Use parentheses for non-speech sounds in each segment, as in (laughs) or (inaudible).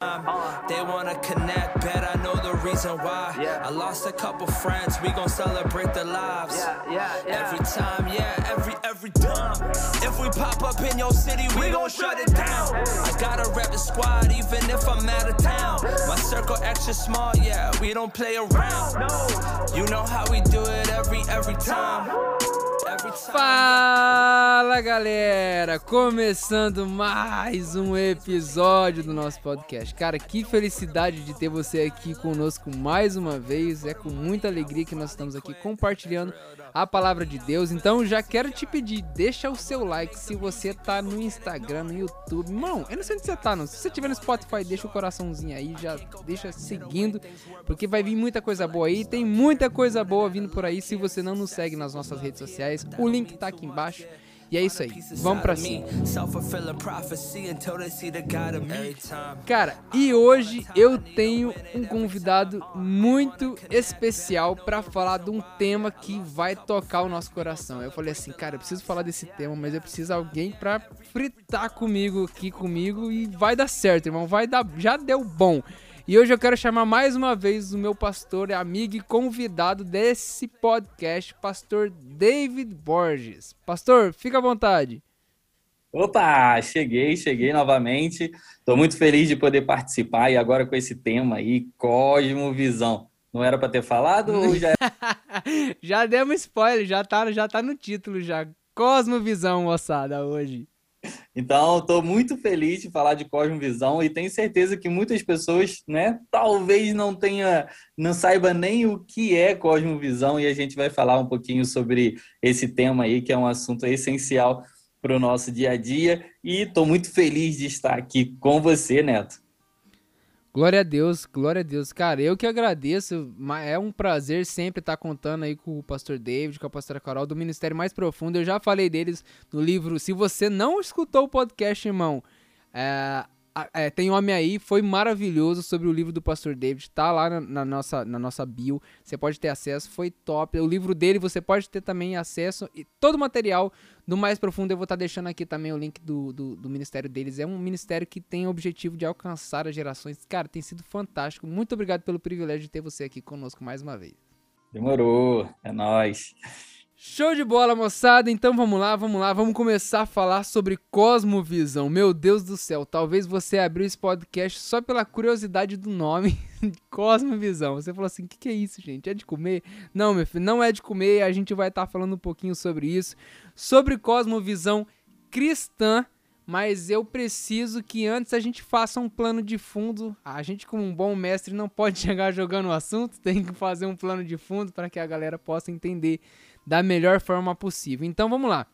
They wanna connect, bet I know the reason why. Yeah. I lost a couple friends, we gon' celebrate their lives. Yeah, yeah, yeah. Every time, yeah, every every time. If we pop up in your city, we, gon' shut it down. I gotta rep the squad, even if I'm out of town. My circle extra small, yeah, we don't play around. No. You know how we do it every every time. Fala galera, começando mais um episódio do nosso podcast. Cara, que felicidade de ter você aqui conosco mais uma vez. É com muita alegria que nós estamos aqui compartilhando a palavra de Deus. Então já quero te pedir, deixa o seu like se você tá no Instagram, no YouTube. Irmão, eu não sei onde você tá, não. Se você tiver no Spotify, deixa o coraçãozinho aí, já deixa seguindo, porque vai vir muita coisa boa aí. Tem muita coisa boa vindo por aí. Se você não nos segue nas nossas redes sociais, o link tá aqui embaixo. E é isso aí, vamos pra cima. Cara, e hoje eu tenho um convidado muito especial pra falar de um tema que vai tocar o nosso coração. Eu falei assim, cara, eu preciso falar desse tema, mas eu preciso de alguém pra fritar comigo aqui comigo e vai dar certo, irmão, vai dar, já deu bom. E hoje eu quero chamar mais uma vez o meu pastor, amigo e convidado desse podcast, pastor David Borges. Pastor, fica à vontade. Opa, cheguei, cheguei novamente. Estou muito feliz de poder participar e agora com esse tema aí, Cosmovisão. Não era para ter falado ou já (laughs) já demos spoiler, já tá, já tá no título já. Cosmovisão, moçada, hoje. Então, estou muito feliz de falar de Cosmovisão e tenho certeza que muitas pessoas, né, talvez não tenha, não saiba nem o que é Cosmovisão e a gente vai falar um pouquinho sobre esse tema aí, que é um assunto essencial para o nosso dia a dia. E estou muito feliz de estar aqui com você, Neto. Glória a Deus, glória a Deus. Cara, eu que agradeço. É um prazer sempre estar contando aí com o pastor David, com a pastora Carol, do Ministério Mais Profundo. Eu já falei deles no livro. Se você não escutou o podcast, irmão, é, é, tem Homem Aí, foi maravilhoso sobre o livro do pastor David. Tá lá na, na nossa, na nossa bio. Você pode ter acesso, foi top. O livro dele você pode ter também acesso. E todo o material do Mais Profundo eu vou estar deixando aqui também o link do, do, do ministério deles. É um ministério que tem o objetivo de alcançar as gerações. Cara, tem sido fantástico. Muito obrigado pelo privilégio de ter você aqui conosco mais uma vez. Demorou, é nóis. Show de bola, moçada. Então vamos lá, vamos lá, vamos começar a falar sobre cosmovisão. Meu Deus do céu, talvez você abriu esse podcast só pela curiosidade do nome, (laughs) cosmovisão. Você falou assim: "O que, que é isso, gente? É de comer?" Não, meu filho, não é de comer. A gente vai estar falando um pouquinho sobre isso, sobre cosmovisão cristã. Mas eu preciso que antes a gente faça um plano de fundo. A gente, como um bom mestre, não pode (laughs) chegar jogando o assunto, tem que fazer um plano de fundo para que a galera possa entender da melhor forma possível. Então vamos lá.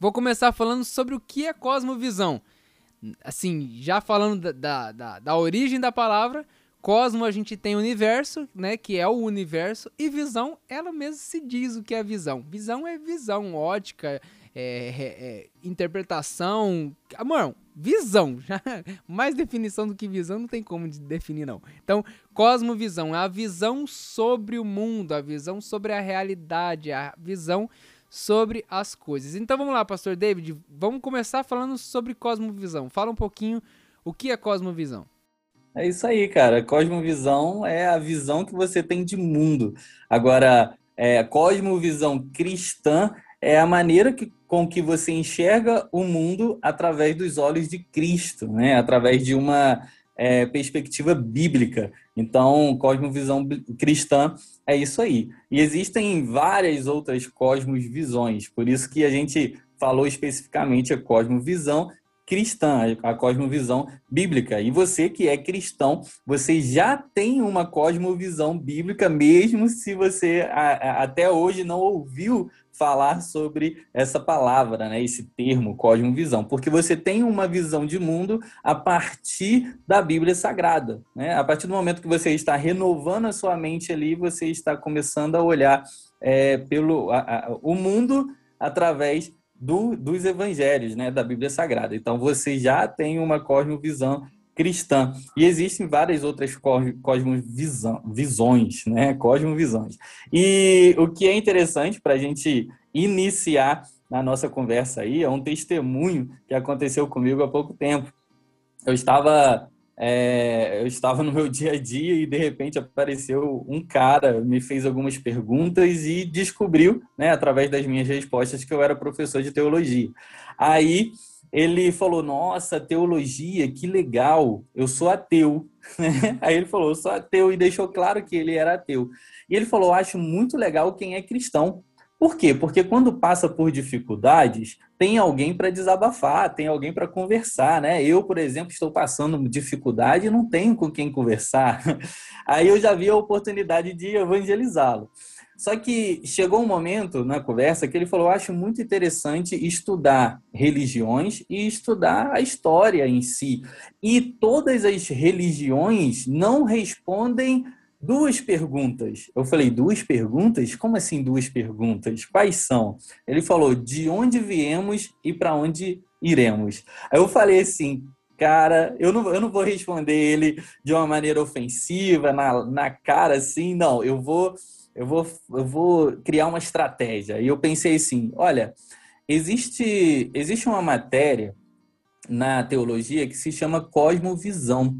Vou começar falando sobre o que é cosmovisão. Assim, já falando da, da, da, origem da palavra, cosmo a gente tem universo, né, que é o universo, e visão, ela mesma se diz o que é visão. Visão é visão, ótica, é, é, é, interpretação. Amor, visão. (laughs) Já, mais definição do que visão não tem como de definir, não. Então, cosmovisão é a visão sobre o mundo, a visão sobre a realidade, a visão sobre as coisas. Então vamos lá, pastor David, vamos começar falando sobre cosmovisão. Fala um pouquinho o que é cosmovisão. É isso aí, cara. Cosmovisão é a visão que você tem de mundo. Agora, é, cosmovisão cristã é a maneira que, com que você enxerga o mundo através dos olhos de Cristo, né? Através de uma é, perspectiva bíblica. Então, cosmovisão cristã é isso aí. E existem várias outras cosmovisões, por isso que a gente falou especificamente a cosmovisão cristã, a cosmovisão bíblica. E você que é cristão, você já tem uma cosmovisão bíblica, mesmo se você a- a- até hoje não ouviu falar sobre essa palavra, né, esse termo cosmovisão, porque você tem uma visão de mundo a partir da Bíblia Sagrada, né? A partir do momento que você está renovando a sua mente ali, você está começando a olhar é, pelo a- a- o mundo através do, dos evangelhos, né, da Bíblia Sagrada. Então você já tem uma cosmovisão cristã. E existem várias outras cos- cosmovisão- visões, né? Cosmovisões. E o que é interessante para a gente iniciar na nossa conversa aí é um testemunho que aconteceu comigo há pouco tempo. Eu estava é, eu estava no meu (laughs) dia a dia e de repente apareceu um cara, me fez algumas perguntas e descobriu, né, através das minhas respostas, que eu era professor de teologia. Aí ele falou: Nossa, teologia, que legal, eu sou ateu. (laughs) Aí ele falou: Eu sou ateu e deixou claro que ele era ateu. E ele falou: Acho muito legal quem é cristão. Por quê? Porque quando passa por dificuldades, tem alguém para desabafar, tem alguém para conversar, né? Eu, por exemplo, estou passando dificuldade e não tenho com quem conversar. (laughs) Aí eu já vi a oportunidade de evangelizá-lo. Só que chegou um momento na conversa que ele falou: acho muito interessante estudar religiões e estudar a história em si. E todas as religiões não respondem duas perguntas. Eu falei, duas perguntas? Como assim duas perguntas? Quais são? Ele falou, de onde viemos e para onde iremos. Aí eu falei assim, cara, eu não, eu não vou responder ele de uma maneira ofensiva, na, na cara assim, não, eu vou, eu vou, eu vou criar uma estratégia. E eu pensei assim, olha, existe, existe uma matéria na teologia que se chama cosmovisão.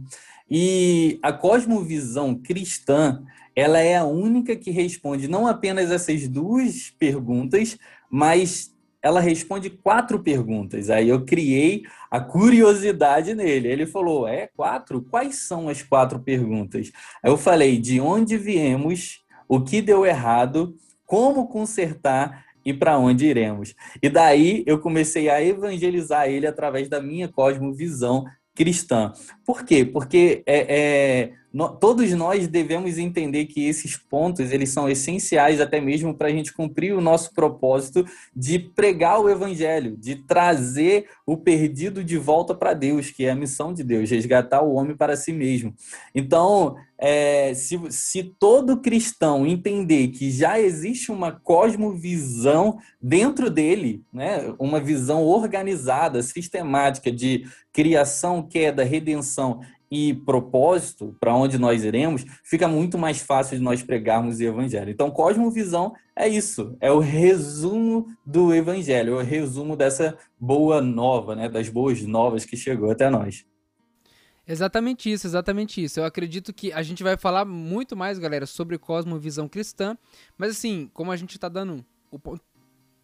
E a cosmovisão cristã, ela é a única que responde não apenas essas duas perguntas, mas ela responde quatro perguntas. Aí eu criei a curiosidade nele. Ele falou: É quatro? Quais são as quatro perguntas? Aí eu falei: De onde viemos? O que deu errado? Como consertar? E para onde iremos? E daí eu comecei a evangelizar ele através da minha cosmovisão cristã. Por quê? Porque é, é no, todos nós devemos entender que esses pontos eles são essenciais até mesmo para a gente cumprir o nosso propósito de pregar o evangelho, de trazer o perdido de volta para Deus, que é a missão de Deus, resgatar o homem para si mesmo. Então, é, se, se todo cristão entender que já existe uma cosmovisão dentro dele, né, uma visão organizada, sistemática de criação, queda, redenção e propósito, para onde nós iremos, fica muito mais fácil de nós pregarmos o evangelho. Então, cosmovisão é isso, é o resumo do evangelho, é o resumo dessa boa nova, né, das boas novas que chegou até nós. Exatamente isso, exatamente isso. Eu acredito que a gente vai falar muito mais, galera, sobre cosmovisão cristã, mas assim, como a gente está dando o ponto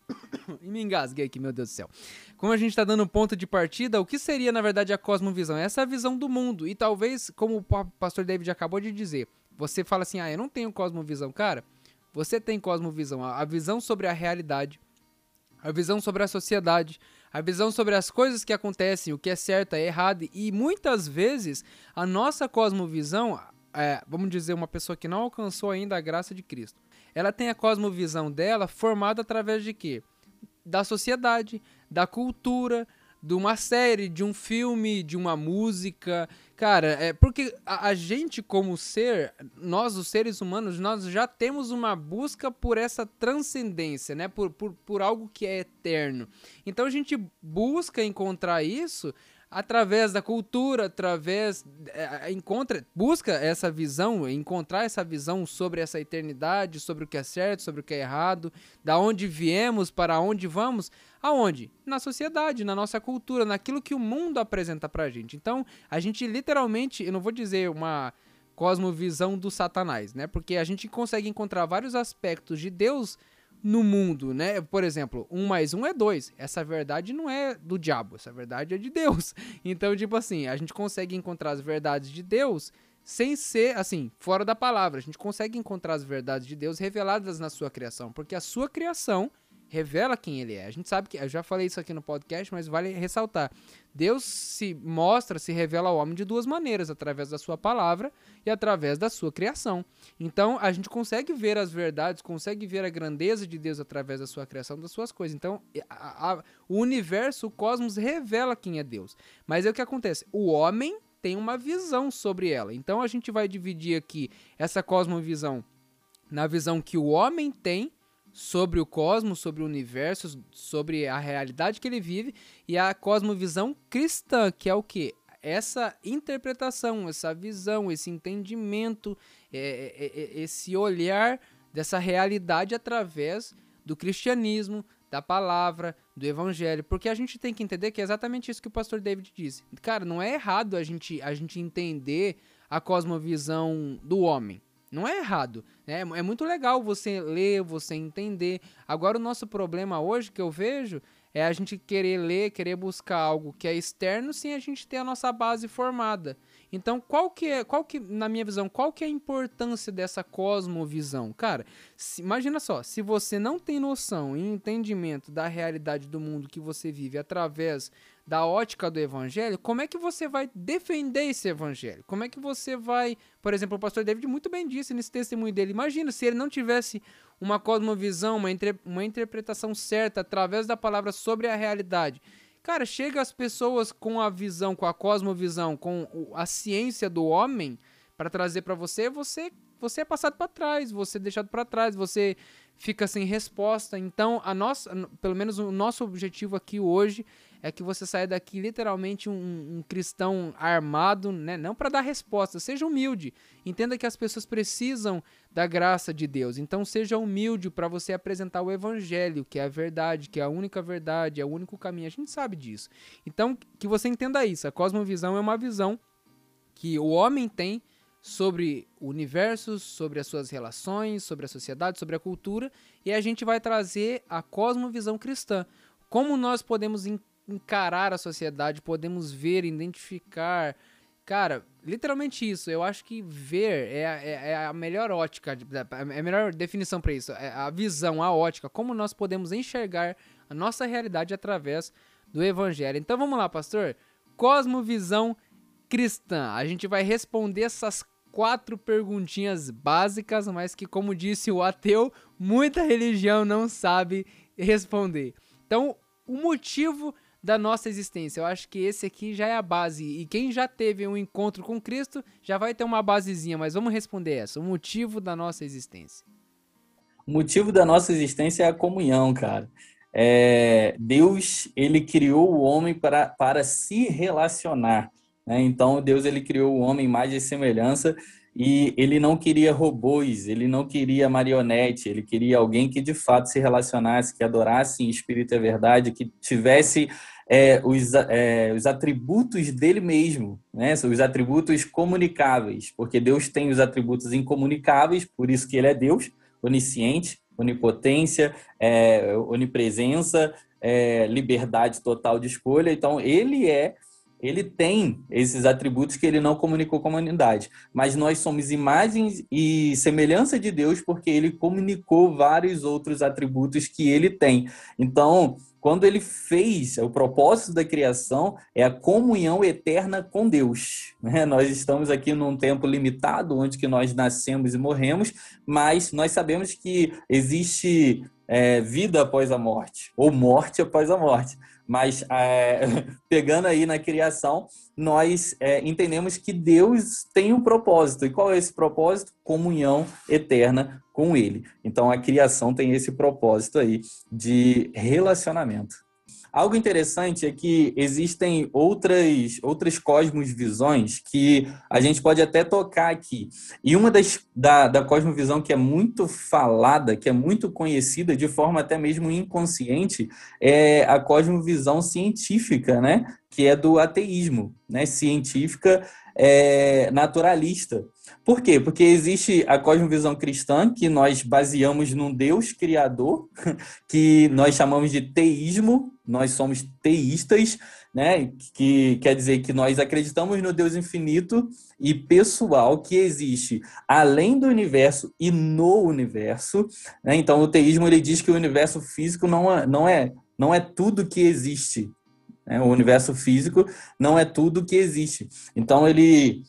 (coughs) e me engasguei aqui, meu Deus do céu. Como a gente está dando ponto de partida, o que seria, na verdade, a cosmovisão? Essa é a visão do mundo. E talvez, como o pastor David acabou de dizer, você fala assim, ah, eu não tenho cosmovisão. Cara, você tem cosmovisão. A visão sobre a realidade, a visão sobre a sociedade, a visão sobre as coisas que acontecem, o que é certo, é errado. E muitas vezes, a nossa cosmovisão, é, vamos dizer, uma pessoa que não alcançou ainda a graça de Cristo ela tem a cosmovisão dela formada através de quê? Da sociedade, da cultura, de uma série, de um filme, de uma música. Cara, é porque a, a, gente, como ser, nós, os seres humanos, nós já temos uma busca por essa transcendência, né? Por, por, por algo que é eterno. Então a gente busca encontrar isso através da cultura, através é, encontra, busca essa visão, encontrar essa visão sobre essa eternidade, sobre o que é certo, sobre o que é errado, da onde viemos, para onde vamos, aonde? Na sociedade, na nossa cultura, naquilo que o mundo apresenta pra gente. Então, a gente literalmente, eu não vou dizer uma cosmovisão do satanás, né? Porque a gente consegue encontrar vários aspectos de Deus no mundo, né? Por exemplo, um mais um é dois. Essa verdade não é do diabo, essa verdade é de Deus. (laughs) Então, tipo assim, a gente consegue encontrar as verdades de Deus sem ser, assim, fora da palavra. A gente consegue encontrar as verdades de Deus reveladas na sua criação, porque a sua criação revela quem ele é. A gente sabe que, eu já falei isso aqui no podcast, mas vale ressaltar. Deus se mostra, se revela ao homem de duas maneiras, através da sua palavra e através da sua criação. Então, a gente consegue ver as verdades, consegue ver a grandeza de Deus através da sua criação, das suas coisas. Então, a, a, o universo, o cosmos revela quem é Deus. Mas é o que acontece? O homem tem uma visão sobre ela. Então, a gente vai dividir aqui essa cosmovisão na visão que o homem tem sobre o cosmos, sobre o universo, sobre a realidade que ele vive e a cosmovisão cristã, que é o que? Essa interpretação, essa visão, esse entendimento, é, é, é, esse olhar dessa realidade através do cristianismo, da palavra, do evangelho, porque a gente tem que entender que é exatamente isso que o pastor David disse. Cara, não é errado a gente, a gente entender a cosmovisão do homem. Não é errado. Né? É muito legal você ler, você entender. Agora, o nosso problema hoje que eu vejo é a gente querer ler, querer buscar algo que é externo sem a gente ter a nossa base formada. Então, qual que é, qual que, na minha visão, qual que é a importância dessa cosmovisão? Cara, se, imagina só, se você não tem noção e entendimento da realidade do mundo que você vive através da ótica do evangelho, como é que você vai defender esse evangelho? Como é que você vai, por exemplo, o pastor David muito bem disse nesse testemunho dele, imagina se ele não tivesse uma cosmovisão, uma, uma interpretação certa através da palavra sobre a realidade. Cara, chega as pessoas com a visão, com a cosmovisão, com a ciência do homem para trazer para você, você você é passado para trás, você é deixado para trás, você fica sem resposta. Então, a nossa, pelo menos o nosso objetivo aqui hoje é que você saia daqui literalmente um, um cristão armado, né? não para dar resposta, seja humilde. Entenda que as pessoas precisam da graça de Deus. Então seja humilde para você apresentar o evangelho, que é a verdade, que é a única verdade, é o único caminho. A gente sabe disso. Então que você entenda isso. A cosmovisão é uma visão que o homem tem sobre o universo, sobre as suas relações, sobre a sociedade, sobre a cultura, e a gente vai trazer a cosmovisão cristã. Como nós podemos encarar a sociedade, podemos ver, identificar. Cara, literalmente isso. Eu acho que ver é, é, é a melhor ótica, é a melhor definição para isso. É a visão, a ótica, como nós podemos enxergar a nossa realidade através do evangelho. Então vamos lá, pastor. Cosmovisão cristã. A gente vai responder essas quatro perguntinhas básicas, mas que, como disse o ateu, muita religião não sabe responder. Então, o motivo da nossa existência. Eu acho que esse aqui já é a base. E quem já teve um encontro com Cristo já vai ter uma basezinha, mas vamos responder essa. O motivo da nossa existência. O motivo da nossa existência é a comunhão, cara. É, Deus, ele criou o homem para, para se relacionar. Né? Então, Deus, ele criou o homem mais de semelhança e ele não queria robôs, ele não queria marionete, ele queria alguém que de fato se relacionasse, que adorasse em espírito e verdade, que tivesse é, os, é, os atributos dele mesmo, né? os atributos comunicáveis, porque Deus tem os atributos incomunicáveis, por isso que ele é Deus, onisciente, onipotência, é, onipresença, é, liberdade total de escolha. Então, ele é ele tem esses atributos que ele não comunicou com a humanidade. Mas nós somos imagens e semelhança de Deus porque ele comunicou vários outros atributos que ele tem. Então, quando ele fez o propósito da criação é a comunhão eterna com Deus. Né? Nós estamos aqui num tempo limitado, onde que nós nascemos e morremos, mas nós sabemos que existe é, vida após a morte, ou morte após a morte. Mas é, (laughs) pegando aí na criação, nós é, entendemos que Deus tem um propósito. E qual é esse propósito? Comunhão eterna com Ele. Então a criação tem esse propósito aí de relacionamento. Algo interessante é que existem outras, outras cosmovisões que a gente pode até tocar aqui. E uma das da, da cosmovisão que é muito falada, que é muito conhecida de forma até mesmo inconsciente, é a cosmovisão científica, né? Que é do ateísmo, né? Científica é, naturalista. Por quê? Porque existe a cosmovisão cristã, que nós baseamos num Deus criador, (laughs) que nós chamamos de teísmo, nós somos teístas, né? que quer dizer que nós acreditamos no Deus infinito e pessoal que existe além do universo e no universo. Né? Então, o teísmo ele diz que o universo físico não é, não é, não é tudo que existe. Né? O universo físico não é tudo que existe. Então, ele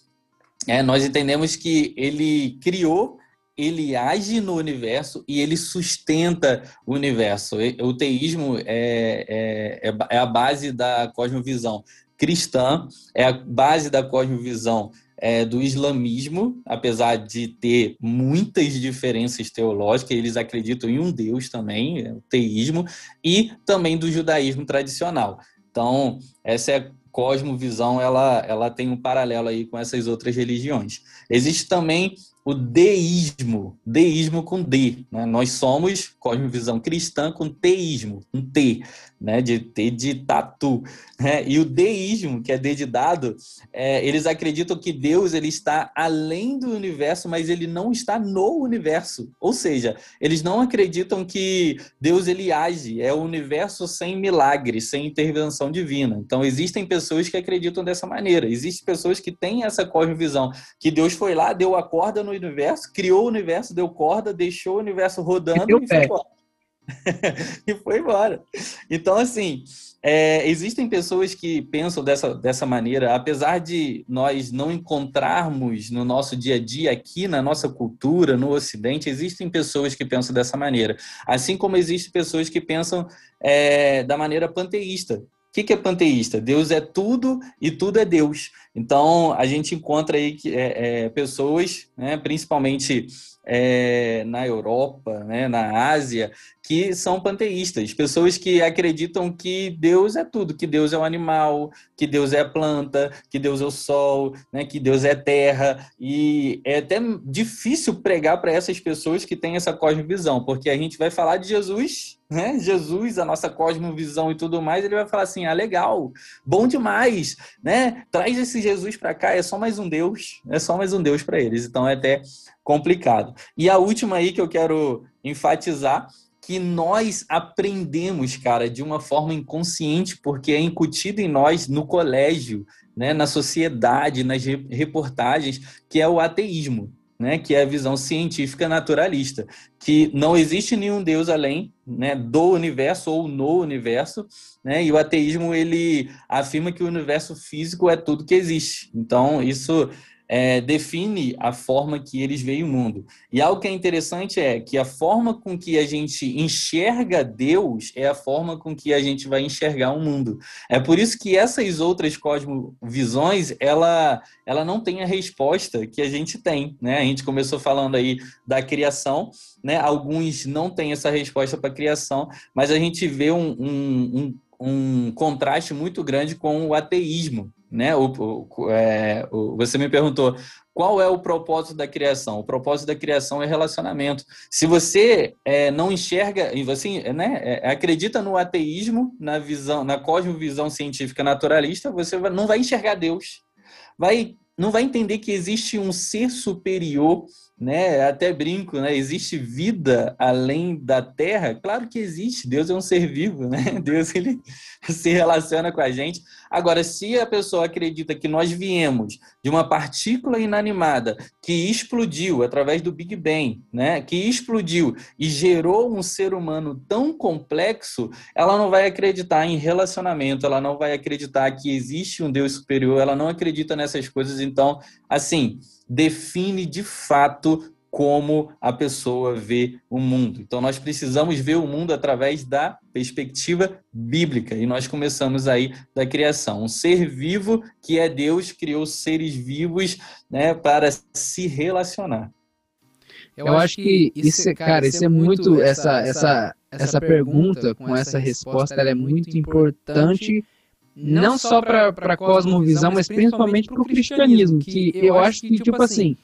é, nós entendemos que ele criou, ele age no universo e ele sustenta o universo. O teísmo é, é, é, é a base da cosmovisão cristã, é a base da cosmovisão é, do islamismo, apesar de ter muitas diferenças teológicas, eles acreditam em um Deus também, é o teísmo, e também do judaísmo tradicional. Então, essa é cosmovisão ela, ela tem um paralelo aí com essas outras religiões. Existe também o deísmo, deísmo com D. Né? Nós somos cosmovisão cristã com teísmo, um T, né? de T de tatu. Né? E o deísmo, que é D de dado, é, eles acreditam que Deus ele está além do universo, mas ele não está no universo. Ou seja, eles não acreditam que Deus ele age, é o universo sem milagre, sem intervenção divina. Então existem pessoas que acreditam dessa maneira. Existem pessoas que têm essa cosmovisão, que Deus foi lá, deu a corda no universo, criou o universo, deu corda, deixou o universo rodando e, e foi embora. (laughs) e foi embora. Então, assim, é, existem pessoas que pensam dessa, dessa maneira, apesar de nós não encontrarmos no nosso dia a dia, aqui na nossa cultura, no Ocidente, existem pessoas que pensam dessa maneira. Assim como existem pessoas que pensam é, da maneira panteísta, que, que é panteísta? Deus é tudo e tudo é Deus. Então, a gente encontra aí que, é, é, pessoas, né, principalmente é, na Europa, né, na Ásia, que são panteístas, pessoas que acreditam que Deus é tudo, que Deus é o animal, que Deus é a planta, que Deus é o sol, né, que Deus é terra, e é até difícil pregar para essas pessoas que têm essa cosmovisão, porque a gente vai falar de Jesus, né, Jesus, a nossa cosmovisão e tudo mais, ele vai falar assim, ah, legal, bom demais, né, traz esse Jesus para cá, é só mais um Deus, é só mais um Deus para eles, então é até complicado. E a última aí que eu quero enfatizar que nós aprendemos, cara, de uma forma inconsciente, porque é incutido em nós no colégio, né, na sociedade, nas reportagens, que é o ateísmo, né, que é a visão científica naturalista, que não existe nenhum Deus além né, do universo ou no universo, né, e o ateísmo ele afirma que o universo físico é tudo que existe. Então, isso é, define a forma que eles veem o mundo. E algo que é interessante é que a forma com que a gente enxerga Deus é a forma com que a gente vai enxergar o mundo. É por isso que essas outras cosmovisões, ela, ela não tem a resposta que a gente tem. Né? A gente começou falando aí da criação, né? alguns não têm essa resposta para a criação, mas a gente vê um, um, um, um contraste muito grande com o ateísmo né? O, o, é, o, você me perguntou qual é o propósito da criação? O propósito da criação é relacionamento. Se você é, não enxerga e você né, é, acredita no ateísmo, na visão, na cosmovisão científica naturalista, você não vai enxergar Deus. Vai, não vai entender que existe um ser superior né? Até brinco, né? Existe vida além da Terra? Claro que existe. Deus é um ser vivo, né? (laughs) Deus ele (laughs) se relaciona com a gente. Agora, se a pessoa acredita que nós viemos de uma partícula inanimada que explodiu através do Big Bang, né? Que explodiu e gerou um ser humano tão complexo, ela não vai acreditar em relacionamento, ela não vai acreditar que existe um Deus superior, ela não acredita nessas coisas. Então, assim, define de fato como a pessoa vê o mundo. Então, nós precisamos ver o mundo através da perspectiva bíblica. E nós começamos aí da criação. Um ser vivo que é Deus, criou seres vivos né, para se relacionar. Eu, Eu acho que isso, cara, isso é muito essa essa essa pergunta com essa resposta, ela é muito importante não só para a cosmovisão, mas principalmente para o cristianismo, que eu acho que, tipo assim,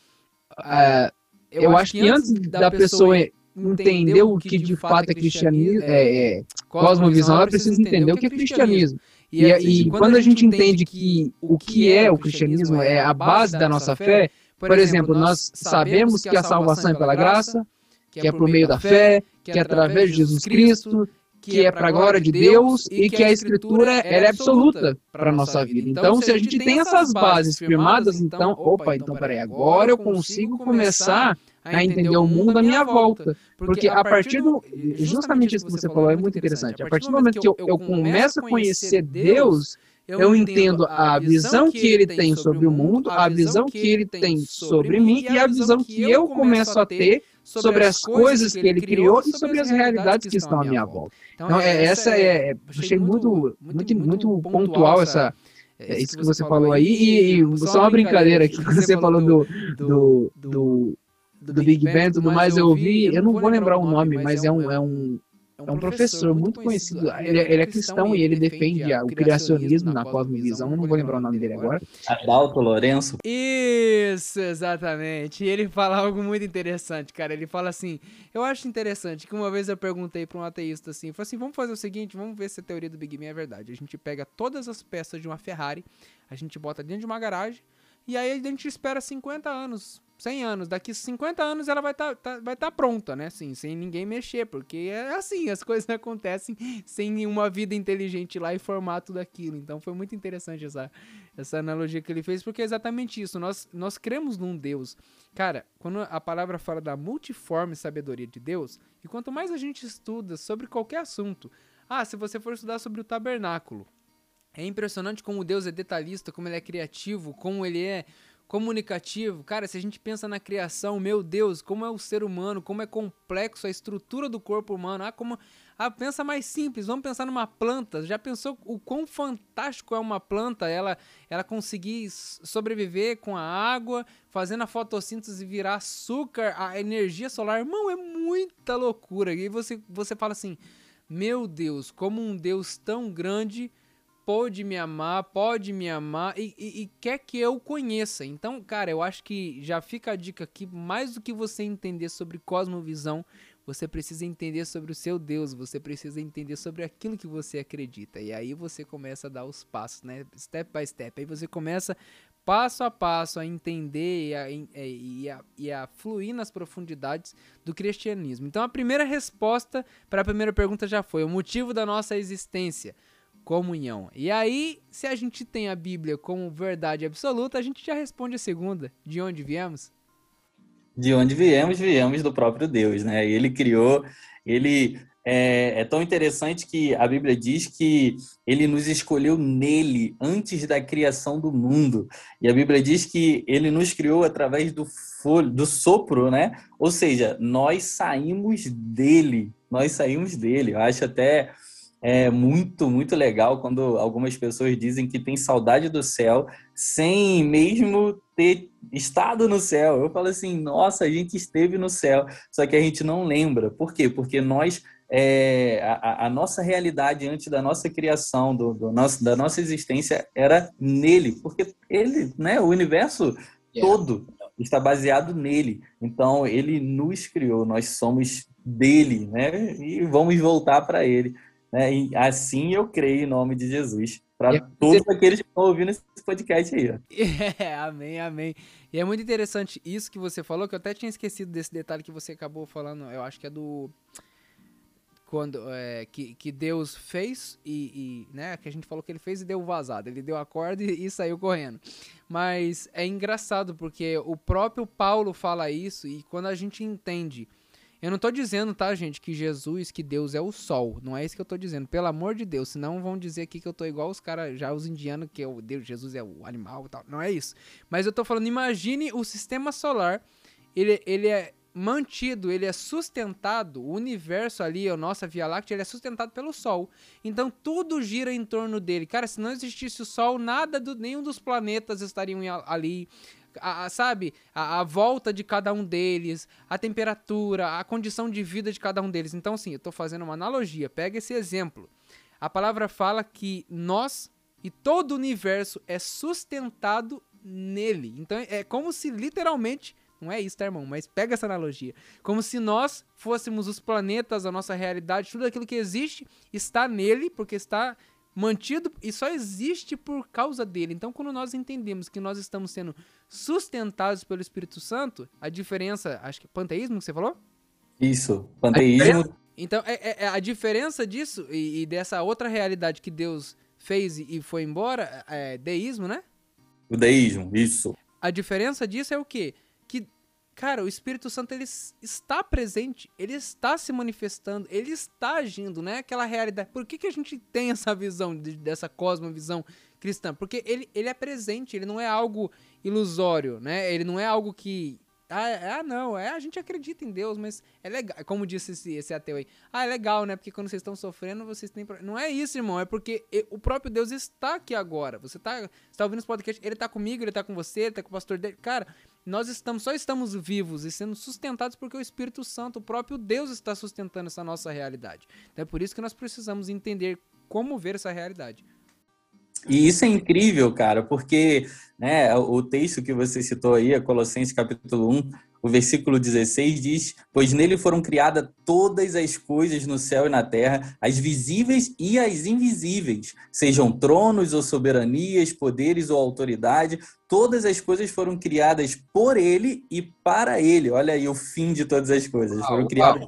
uh, eu acho que antes da pessoa entender o que de fato é cristianismo, é, é, cosmovisão, ela precisa entender o que é cristianismo. E, e, quando a gente entende que o que é o cristianismo é a base da nossa fé, por exemplo, nós sabemos que a salvação é pela graça, que é por meio da fé, que é através de Jesus Cristo, que é para a glória de Deus e que a Escritura é absoluta para a nossa vida. Então, se a gente tem essas bases firmadas, então, opa, então peraí, agora eu consigo começar a entender o mundo à minha volta. Porque a partir do. Justamente isso que você falou é muito interessante. A partir do momento que eu, eu começo a conhecer Deus, eu entendo a visão que ele tem sobre o mundo, a visão que ele tem sobre mim e a visão que eu começo a ter sobre as coisas que ele criou e sobre as realidades que estão à minha volta. Então, é, essa é, é, é achei muito, muito, muito pontual essa, é, isso que você falou aí, e, e só uma brincadeira que você falou do, do, do, do Big Bang e tudo mais, eu ouvi, eu não vou lembrar o nome, mas é um, é um é um, é um professor, professor, muito conhecido. conhecido. Ele, ele, é cristão e ele defende o criacionismo na cosmovisão. Não vou lembrar o nome dele agora. Adalto Lourenço. Isso, exatamente. E ele fala algo muito interessante, cara. Ele fala assim: Eu acho interessante que uma vez eu perguntei para um ateísta assim: falei assim, vamos fazer o seguinte, vamos ver se a teoria do Big Man é verdade. A gente pega todas as peças de uma Ferrari, a gente bota dentro de uma garagem, e aí a gente espera 50 anos 100 anos. Daqui 50 anos ela vai estar tá, tá, vai tá pronta, né? Assim, sem ninguém mexer, porque é assim, as (laughs) coisas acontecem sem uma vida inteligente lá e formar tudo aquilo. Então foi muito interessante essa, essa analogia que ele fez, porque é exatamente isso. Nós, nós cremos num Deus. Cara, quando a palavra fala da multiforme sabedoria de Deus, e quanto mais a gente estuda sobre qualquer assunto, ah, se você for estudar sobre o tabernáculo, é impressionante como Deus é detalhista, como ele é criativo, como ele é comunicativo. Cara, se a gente pensa na criação, meu Deus, como é o ser humano, como é complexo a estrutura do corpo humano. Ah, como. Ah, pensa mais simples, vamos pensar numa planta. Já pensou o quão fantástico é uma planta? Ela, ela conseguir sobreviver com a água, fazendo a fotossíntese virar açúcar, a energia solar. Irmão, é muita loucura. E você, você fala assim: Meu Deus, como um Deus tão grande pode me amar, pode me amar e, e, e, quer que eu conheça. Então, cara, eu acho que já fica a dica aqui: mais do que você entender sobre cosmovisão, você precisa entender sobre o seu Deus, você precisa entender sobre aquilo que você acredita. E aí você começa a dar os passos, né? Step by step. Aí você começa passo a passo a entender e a, e a, e a fluir nas profundidades do cristianismo. Então, a primeira resposta para a primeira pergunta já foi: o motivo da nossa existência comunhão. E aí, se a gente tem a Bíblia como verdade absoluta, a gente já responde a segunda: de onde viemos? De onde viemos, viemos do próprio Deus, né? Ele criou, ele é, é, tão interessante que a Bíblia diz que ele nos escolheu nele antes da criação do mundo. E a Bíblia diz que ele nos criou através do, folho, do sopro, né? Ou seja, nós saímos dele. Nós saímos dele. Eu acho até é muito, muito legal quando algumas pessoas dizem que tem saudade do céu sem mesmo ter estado no céu. Eu falo assim, nossa, a gente esteve no céu, só que a gente não lembra. Por quê? Porque nós, é, a, a, nossa realidade antes da nossa criação, do, do, nosso, da nossa existência, era nele, porque ele, né, o universo yeah. todo está baseado nele. Então, ele nos criou, nós somos dele, né? E vamos voltar para ele. Né? E assim eu creio em nome de Jesus. Para todos aqueles que estão ouvindo esse podcast aí. (laughs) É, amém, amém. E é muito interessante isso que você falou, que eu até tinha esquecido desse detalhe que você acabou falando. Eu acho que é do. Quando, é, que, que Deus fez e, e, né, que a gente falou que ele fez e deu vazado. Ele deu a corda e, e saiu correndo. Mas é engraçado porque o próprio Paulo fala isso e quando a gente entende eu não tô dizendo, tá, gente, que Jesus, que Deus é o sol. Não é isso que eu tô dizendo. Pelo amor de Deus. Senão vão dizer aqui que eu tô igual os caras, já os indianos, que é o Deus, Jesus é o animal e tal. Não é isso. Mas eu tô falando, imagine o sistema solar. Ele, ele é mantido, ele é sustentado, o universo ali, a nossa Via Láctea, ele é sustentado pelo Sol. Então tudo gira em torno dele. Cara, se não existisse o Sol, nada do nenhum dos planetas estariam ali a, a, sabe, a, a, volta de cada um deles, a temperatura, a condição de vida de cada um deles. Então, assim, eu estou fazendo uma analogia. Pega esse exemplo. A palavra fala que nós e todo o universo é sustentado nele. Então, é como se literalmente. Não é isso, tá, irmão? Mas pega essa analogia. Como se nós fôssemos os planetas, a nossa realidade, tudo aquilo que existe está nele, porque está mantido e só existe por causa dele. Então, quando nós entendemos que nós estamos sendo sustentados pelo Espírito Santo, a diferença, acho que é panteísmo que você falou? Isso, panteísmo. Então, é, é, é, a diferença disso e, e, dessa outra realidade que Deus fez e, e foi embora, é deísmo, né? O deísmo, isso. A diferença disso é o quê? Cara, o Espírito Santo ele está presente, ele está se manifestando, ele está agindo, né? Aquela realidade. Por que, que a gente tem essa visão, de, dessa cosmovisão cristã? Porque ele, ele é presente, ele não é algo ilusório, né? Ele não é algo que. Ah, ah, não, é, a gente acredita em Deus, mas é legal. Como disse esse, esse ateu aí. Ah, é legal, né? Porque quando vocês estão sofrendo, vocês têm. Não é isso, irmão. É porque o próprio Deus está aqui agora. Você está tá ouvindo esse podcast, ele está comigo, ele está com você, ele está com o pastor dele. Cara, nós estamos, só estamos vivos e sendo sustentados porque o Espírito Santo, o próprio Deus, está sustentando essa nossa realidade. Então é por isso que nós precisamos entender como ver essa realidade. E isso é incrível, cara, porque né, o texto que você citou aí, Colossenses capítulo 1, o versículo 16 diz: Pois nele foram criadas todas as coisas no céu e na terra, as visíveis e as invisíveis, sejam tronos ou soberanias, poderes ou autoridade, todas as coisas foram criadas por ele e para ele. Olha aí o fim de todas as coisas. Foram criadas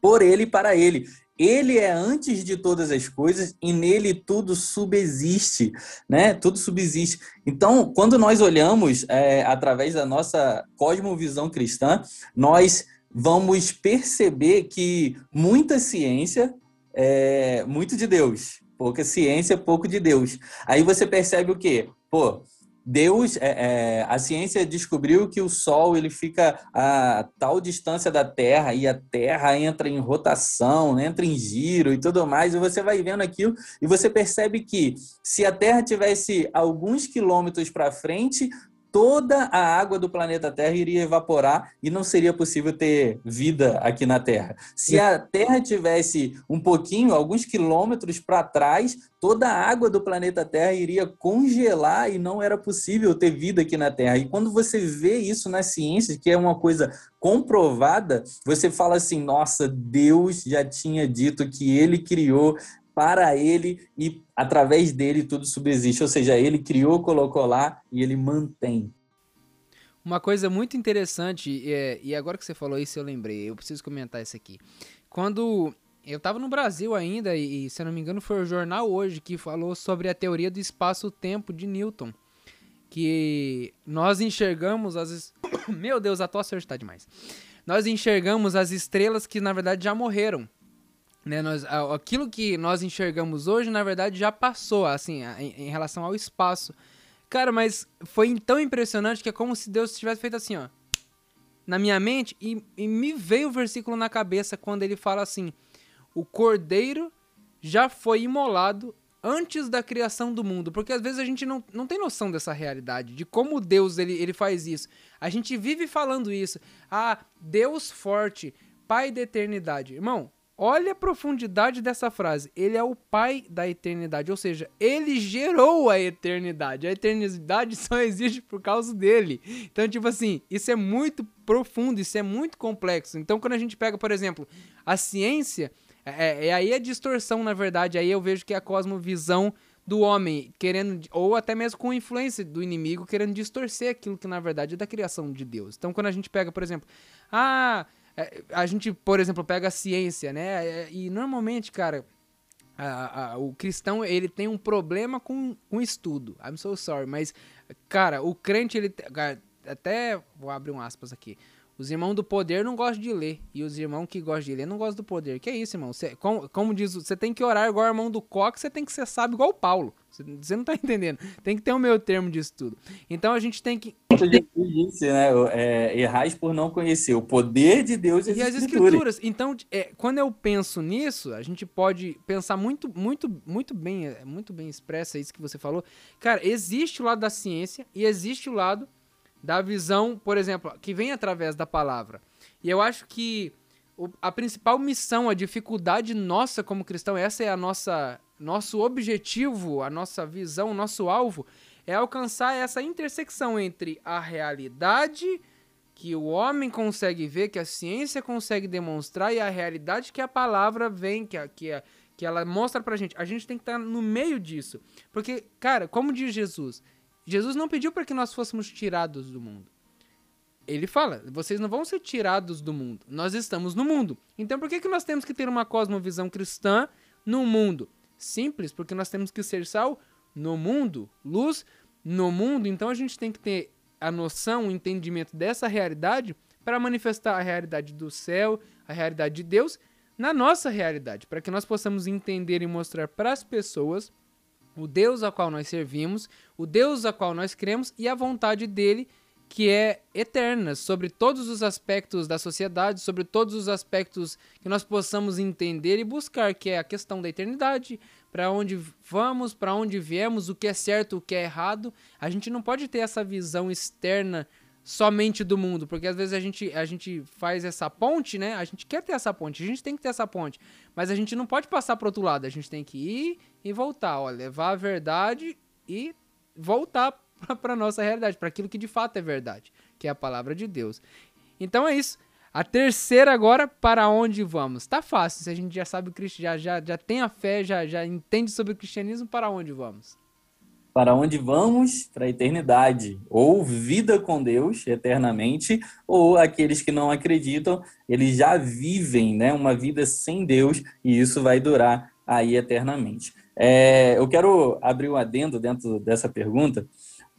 por ele e para ele. Ele é antes de todas as coisas e nele tudo subsiste, né? Tudo subsiste. Então, quando nós olhamos é, através da nossa cosmovisão cristã, nós vamos perceber que muita ciência é muito de Deus, pouca ciência, pouco de Deus. Aí você percebe o quê? Pô, Deus, é, é, a ciência descobriu que o Sol ele fica a tal distância da Terra e a Terra entra em rotação, entra em giro e tudo mais, e você vai vendo aquilo e você percebe que se a Terra tivesse alguns quilômetros para frente, toda a água do planeta Terra iria evaporar e não seria possível ter vida aqui na Terra. Se a Terra tivesse um pouquinho, alguns quilômetros para trás, toda a água do planeta Terra iria congelar e não era possível ter vida aqui na Terra. E quando você vê isso na ciência, que é uma coisa comprovada, você fala assim: nossa, Deus já tinha dito que ele criou para ele e através dele tudo subsiste. Ou seja, ele criou, colocou lá e ele mantém. Uma coisa muito interessante, é, e agora que você falou isso, eu lembrei, eu preciso comentar isso aqui. Quando eu estava no Brasil ainda, e se eu não me engano, foi o jornal hoje que falou sobre a teoria do espaço-tempo de Newton. Que nós enxergamos as. (coughs) Meu Deus, a tosse hoje está demais. Nós enxergamos as estrelas que na verdade já morreram. Né, nós, aquilo que nós enxergamos hoje, na verdade, já passou, assim, em, em, relação ao espaço. Cara, mas foi tão impressionante que é como se Deus tivesse feito assim, ó. Na minha mente, e, e me veio o versículo na cabeça quando ele fala assim: O cordeiro já foi imolado antes da criação do mundo. Porque às vezes a gente não, não tem noção dessa realidade, de como Deus ele, ele faz isso. A gente vive falando isso. Ah, Deus forte, Pai da eternidade. Irmão, Olha a profundidade dessa frase. Ele é o pai da eternidade, ou seja, ele gerou a eternidade. A eternidade (laughs) só existe por causa dele. Então, tipo assim, isso é muito profundo, isso é muito complexo. Então, quando a gente pega, por exemplo, a ciência, é, é, é aí a distorção, na verdade. Aí eu vejo que é a cosmovisão do homem querendo, ou até mesmo com influência do inimigo, querendo distorcer aquilo que na verdade é da criação de Deus. Então, quando a gente pega, por exemplo, ah a gente, por exemplo, pega a ciência, né? É, e normalmente, cara, a, a, o cristão ele tem um problema com, com estudo. I'm so sorry, mas, cara, o crente ele até vou abrir um aspas aqui. Os irmãos do poder não gostam de ler. E os irmãos que gostam de ler não gostam do poder. Que é isso, irmão? Cê, como, como diz, você tem que orar igual o irmão do coque, você tem que ser sábio igual o Paulo. Você não tá (laughs) entendendo. Tem que ter o meu termo disso tudo. Então a gente tem que. Jesus disse, né? É, errais por não conhecer o poder de Deus e as, e as escrituras. escrituras. Então, é, quando eu penso nisso, a gente pode pensar muito, muito, muito bem, é, muito bem expressa isso que você falou. Cara, existe o lado da ciência e existe o lado da visão, por exemplo, que vem através da palavra. E eu acho que a principal missão, a dificuldade nossa como cristão, essa é a nossa nosso objetivo, a nossa visão, o nosso alvo é alcançar essa intersecção entre a realidade que o homem consegue ver, que a ciência consegue demonstrar e a realidade que a palavra vem, que, a, que, a, que ela mostra pra gente. A gente tem que estar no meio disso. Porque, cara, como diz Jesus, Jesus não pediu para que nós fôssemos tirados do mundo. Ele fala: vocês não vão ser tirados do mundo. Nós estamos no mundo. Então por que, que nós temos que ter uma cosmovisão cristã no mundo? Simples, porque nós temos que ser sal no mundo, luz no mundo. Então a gente tem que ter a noção, o entendimento dessa realidade para manifestar a realidade do céu, a realidade de Deus na nossa realidade, para que nós possamos entender e mostrar para as pessoas o Deus a qual nós servimos, o Deus a qual nós cremos e a vontade dele que é eterna sobre todos os aspectos da sociedade, sobre todos os aspectos que nós possamos entender e buscar, que é a questão da eternidade, para onde vamos, para onde viemos, o que é certo, o que é errado. A gente não pode ter essa visão externa somente do mundo, porque às vezes a gente, a gente faz essa ponte, né? A gente quer ter essa ponte, a gente tem que ter essa ponte, mas a gente não pode passar para outro lado, a gente tem que ir e voltar, ó, levar a verdade e voltar (laughs) para nossa realidade, para aquilo que de fato é verdade, que é a palavra de Deus. Então é isso. A terceira agora, para onde vamos? Tá fácil, se a gente já sabe o já, já, já tem a fé, já, já entende sobre o cristianismo, para onde vamos? Para onde vamos? Para a eternidade. Ou vida com Deus eternamente, ou aqueles que não acreditam, eles já vivem né, uma vida sem Deus e isso vai durar aí eternamente. É, eu quero abrir um adendo dentro dessa pergunta,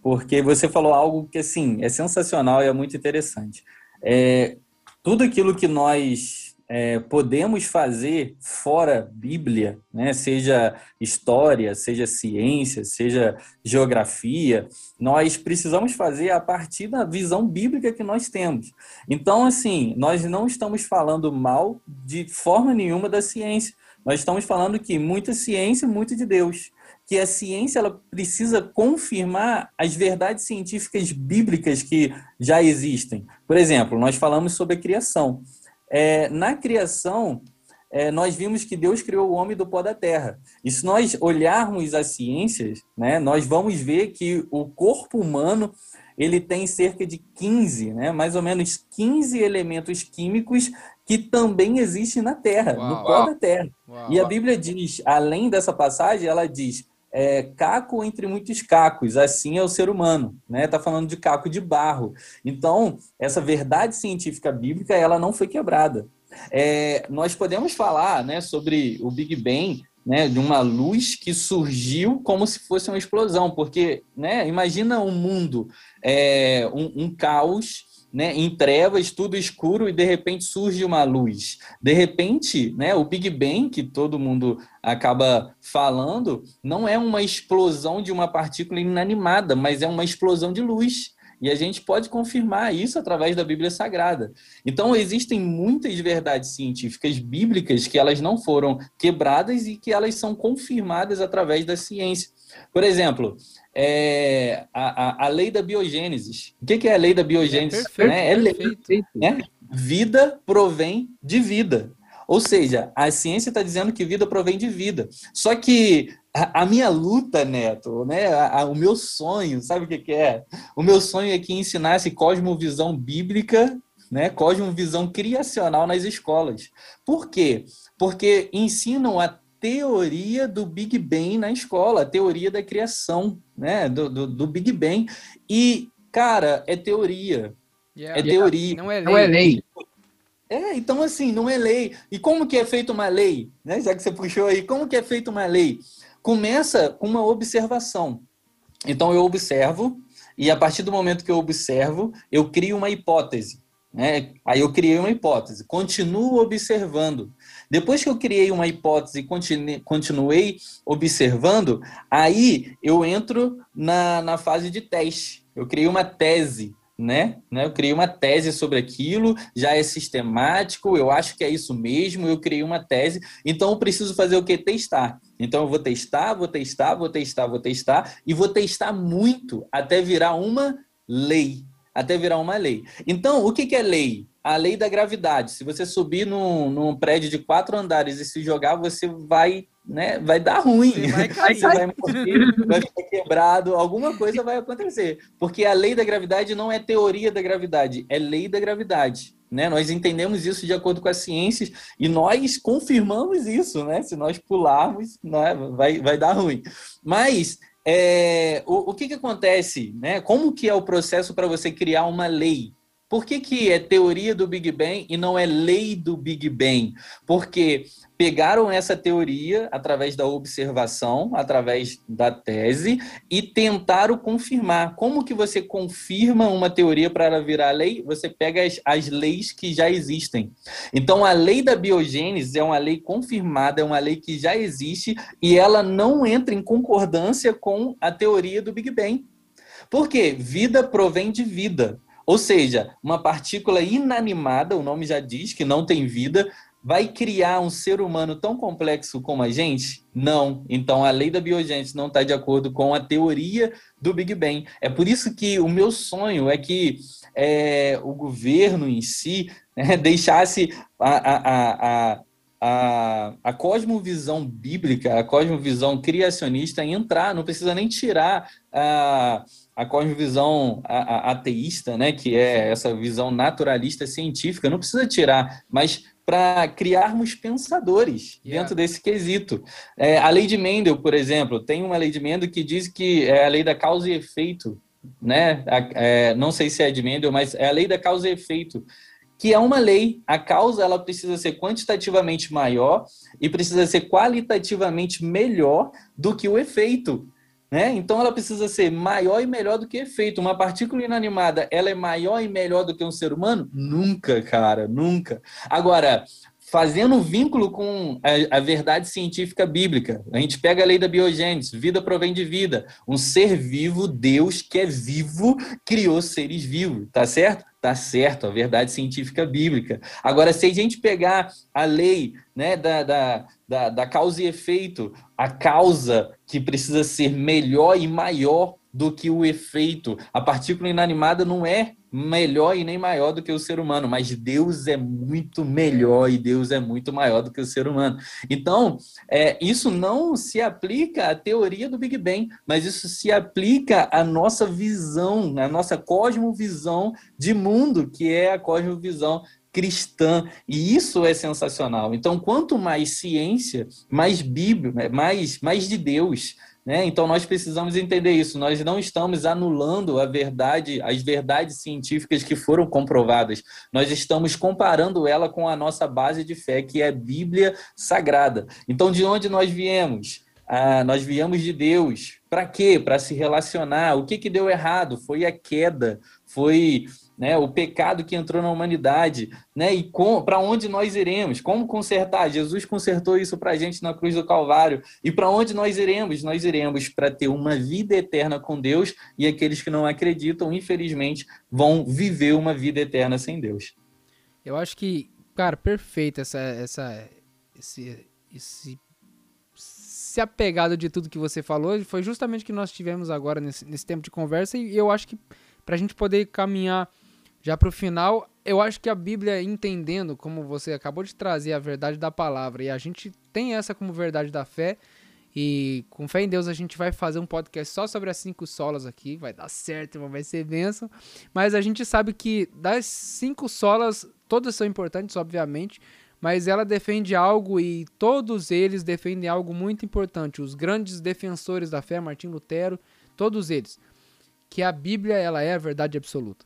porque você falou algo que assim é sensacional e é muito interessante. É, tudo aquilo que nós é, podemos fazer fora Bíblia, né? seja história, seja ciência, seja geografia, nós precisamos fazer a partir da visão bíblica que nós temos. Então, assim, nós não estamos falando mal de forma nenhuma da ciência. Nós estamos falando que muita ciência, muito de Deus. Que a ciência ela precisa confirmar as verdades científicas bíblicas que já existem. Por exemplo, nós falamos sobre a criação. É, na criação, é, nós vimos que Deus criou o homem do pó da terra. E se nós olharmos as ciências, né, nós vamos ver que o corpo humano ele tem cerca de 15, né, mais ou menos 15 elementos químicos que também existem na terra, uau, no pó uau, da terra. Uau, e a Bíblia diz, além dessa passagem, ela diz é, caco entre muitos cacos, assim é o ser humano, né? Tá falando de caco de barro. Então, essa verdade científica bíblica, ela não foi quebrada. É, nós podemos falar, né, sobre o Big Bang, né, de uma luz que surgiu como se fosse uma explosão, porque, né, imagina um mundo, é, um, um caos né, em trevas, tudo escuro, e de repente surge uma luz. De repente, né, o Big Bang, que todo mundo acaba falando, não é uma explosão de uma partícula inanimada, mas é uma explosão de luz. E a gente pode confirmar isso através da Bíblia Sagrada. Então, existem muitas verdades científicas bíblicas que elas não foram quebradas e que elas são confirmadas através da ciência. Por exemplo, é, a, a, a, lei da biogênese. O que, que, é a lei da biogênese? É, perfeito, né? é lei, né? Vida provém de vida. Ou seja, a ciência está dizendo que vida provém de vida. Só que a, a minha luta, Neto, né, a, o meu sonho, sabe o que, que, é? O meu sonho é que ensinasse cosmovisão bíblica, né, cosmovisão criacional nas escolas. Por quê? Porque ensinam a teoria do Big Bang na escola, a teoria da criação, né? Do, do, do Big Bang. E, cara, é teoria. Yeah, é yeah. teoria. Não é lei. Não é lei. É, então assim, não é lei. E como que é feita uma lei? Né? Já que você puxou aí, como que é feita uma lei? Começa com uma observação. Então eu observo, e a partir do momento que eu observo, eu crio uma hipótese. Né? Aí eu criei uma hipótese, continuo observando. Depois que eu criei uma hipótese e continuei observando, aí eu entro na, na fase de teste. Eu criei uma tese, né? né? Eu criei uma tese sobre aquilo, já é sistemático, eu acho que é isso mesmo, eu criei uma tese, então eu preciso fazer o que? Testar. Então eu vou testar, vou testar, vou testar, vou testar, e vou testar muito até virar uma lei até virar uma lei. Então, o que, que é lei? A lei da gravidade. Se você subir num, num prédio de quatro andares e se jogar, você vai, né, vai dar ruim. Você vai, cair. (laughs) Você vai morrer, vai ficar quebrado, alguma coisa vai acontecer. Porque a lei da gravidade não é teoria da gravidade, é lei da gravidade. Né? Nós entendemos isso de acordo com as ciências e nós confirmamos isso, né? Se nós pularmos, né, vai, vai dar ruim. Mas é, o, o que, que acontece? Né? Como que é o processo para você criar uma lei? Por que, que é teoria do Big Bang e não é lei do Big Bang? Porque pegaram essa teoria através da observação, através da tese, e tentaram confirmar. Como que você confirma uma teoria para ela virar lei? Você pega as, as leis que já existem. Então, a lei da biogênese é uma lei confirmada, é uma lei que já existe, e ela não entra em concordância com a teoria do Big Bang. Por quê? Vida provém de vida. Ou seja, uma partícula inanimada, o nome já diz que não tem vida, vai criar um ser humano tão complexo como a gente? Não. Então a lei da biogênese não está de acordo com a teoria do Big Bang. É por isso que o meu sonho é que é, o governo em si (laughs) né, deixasse a, a, a, a, a cosmovisão bíblica, a cosmovisão criacionista entrar, não precisa nem tirar a, a cosmovisão ateísta, né, que é essa visão naturalista científica, não precisa tirar, mas para criarmos pensadores yeah. dentro desse quesito. É, a lei de Mendel, por exemplo, tem uma lei de Mendel que diz que é a lei da causa e efeito, né? É, não sei se é de Mendel, mas é a lei da causa e efeito, que é uma lei. A causa ela precisa ser quantitativamente maior e precisa ser qualitativamente melhor do que o efeito. Né? Então ela precisa ser maior e melhor do que efeito. Uma partícula inanimada, ela é maior e melhor do que um ser humano? Nunca, cara, nunca. Agora, fazendo vínculo com a, a, verdade científica bíblica. A gente pega a lei da biogênese, vida provém de vida. Um ser vivo, Deus que é vivo, criou seres vivos, tá certo? Tá certo, a verdade científica bíblica. Agora, se a gente pegar a lei né, da, da, da, da causa e efeito, a causa que precisa ser melhor e maior do que o efeito. A partícula inanimada não é melhor e nem maior do que o ser humano, mas Deus é muito melhor e Deus é muito maior do que o ser humano. Então, é, isso não se aplica à teoria do Big Bang, mas isso se aplica à nossa visão, à nossa cosmovisão de mundo, que é a cosmovisão cristã, e isso é sensacional. Então, quanto mais ciência, mais Bíblia, mais, mais de Deus, né? Então nós precisamos entender isso. Nós não estamos anulando a verdade, as verdades científicas que foram comprovadas. Nós estamos comparando ela com a nossa base de fé, que é a Bíblia Sagrada. Então, de onde nós viemos? Ah, nós viemos de Deus. Para quê? Para se relacionar. O que, que deu errado? Foi a queda, foi né, o pecado que entrou na humanidade, né, e para onde nós iremos? Como consertar? Jesus consertou isso para a gente na cruz do Calvário. E para onde nós iremos? Nós iremos para ter uma vida eterna com Deus e aqueles que não acreditam, infelizmente, vão viver uma vida eterna sem Deus. Eu acho que, cara, perfeito essa, essa, esse, esse, esse apegado de tudo que você falou. Foi justamente o que nós tivemos agora nesse, nesse tempo de conversa e eu acho que para a gente poder caminhar já para o final, eu acho que a Bíblia, entendendo como você acabou de trazer a verdade da palavra, e a gente tem essa como verdade da fé, e com fé em Deus a gente vai fazer um podcast só sobre as cinco solas aqui, vai dar certo, vai ser bênção. Mas a gente sabe que das cinco solas, todas são importantes, obviamente, mas ela defende algo e todos eles defendem algo muito importante. Os grandes defensores da fé, Martim Lutero, todos eles, que a Bíblia ela é a verdade absoluta.